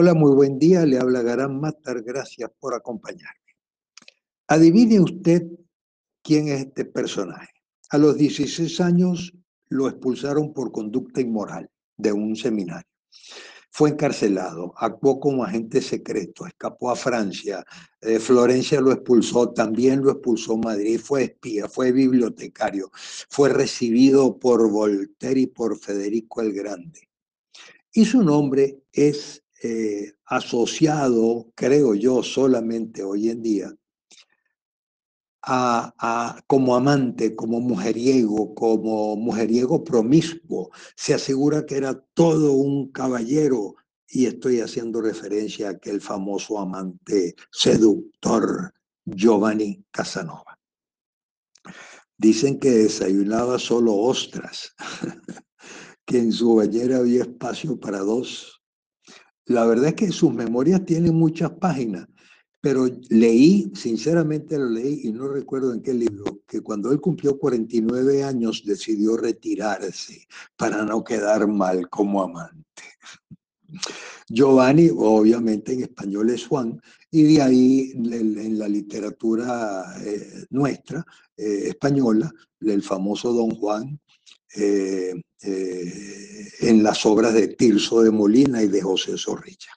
Hola, muy buen día. Le habla Garán Matar. Gracias por acompañarme. Adivine usted quién es este personaje. A los 16 años lo expulsaron por conducta inmoral de un seminario. Fue encarcelado, actuó como agente secreto, escapó a Francia, eh, Florencia lo expulsó, también lo expulsó Madrid, fue espía, fue bibliotecario, fue recibido por Voltaire y por Federico el Grande. Y su nombre es eh, asociado, creo yo, solamente hoy en día, a, como amante, como mujeriego, como mujeriego promiscuo. Se asegura que era todo un caballero y estoy haciendo referencia a aquel famoso amante seductor Giovanni Casanova. Dicen que desayunaba solo ostras, que en su bañera había espacio para dos la verdad es que sus memorias tienen muchas páginas, pero leí, sinceramente lo leí y no recuerdo en qué libro, que cuando él cumplió 49 años decidió retirarse para no quedar mal como amante. Giovanni, obviamente en español es Juan, y de ahí en, la literatura eh, nuestra, eh, española, el famoso Don Juan, eh, eh, en las obras de Tirso de Molina y de José Zorrilla.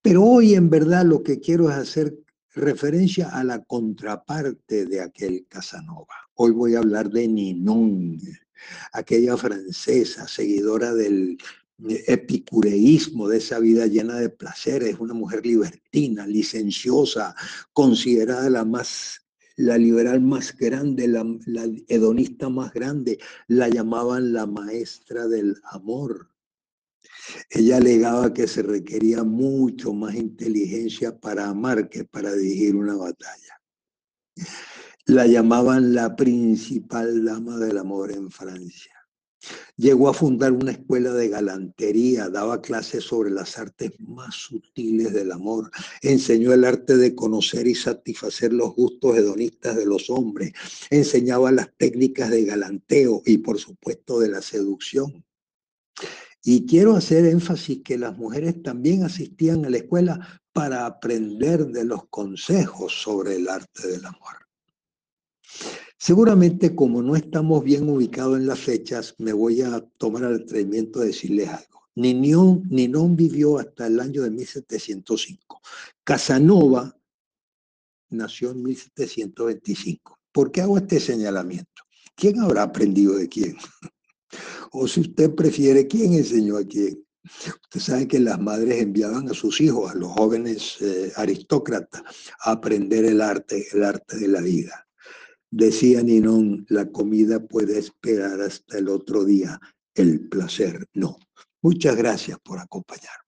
Pero hoy en verdad lo que quiero es hacer referencia a la contraparte de aquel Casanova. Hoy voy a hablar de Ninon, aquella francesa seguidora del epicureísmo, de esa vida llena de placeres, una mujer libertina, licenciosa, considerada la más la liberal más grande, la, hedonista más grande, la llamaban la maestra del amor. Ella alegaba que se requería mucho más inteligencia para amar que para dirigir una batalla. La llamaban la principal dama del amor en Francia. Llegó a fundar una escuela de galantería, daba clases sobre las artes más sutiles del amor, enseñó el arte de conocer y satisfacer los gustos hedonistas de los hombres, enseñaba las técnicas de galanteo y por supuesto de la seducción. Y quiero hacer énfasis que las mujeres también asistían a la escuela para aprender de los consejos sobre el arte del amor. Seguramente como no estamos bien ubicados en las fechas, me voy a tomar el atrevimiento de decirles algo. Ninón, vivió hasta el año de 1705. Casanova nació en 1725. ¿Por qué hago este señalamiento? ¿Quién habrá aprendido de quién? o si usted prefiere, ¿quién enseñó a quién? Usted sabe que las madres enviaban a sus hijos, a los jóvenes eh, aristócratas, a aprender el arte, el arte de la vida. Decía Ninón, la comida puede esperar hasta el otro día, el placer no. Muchas gracias por acompañarme.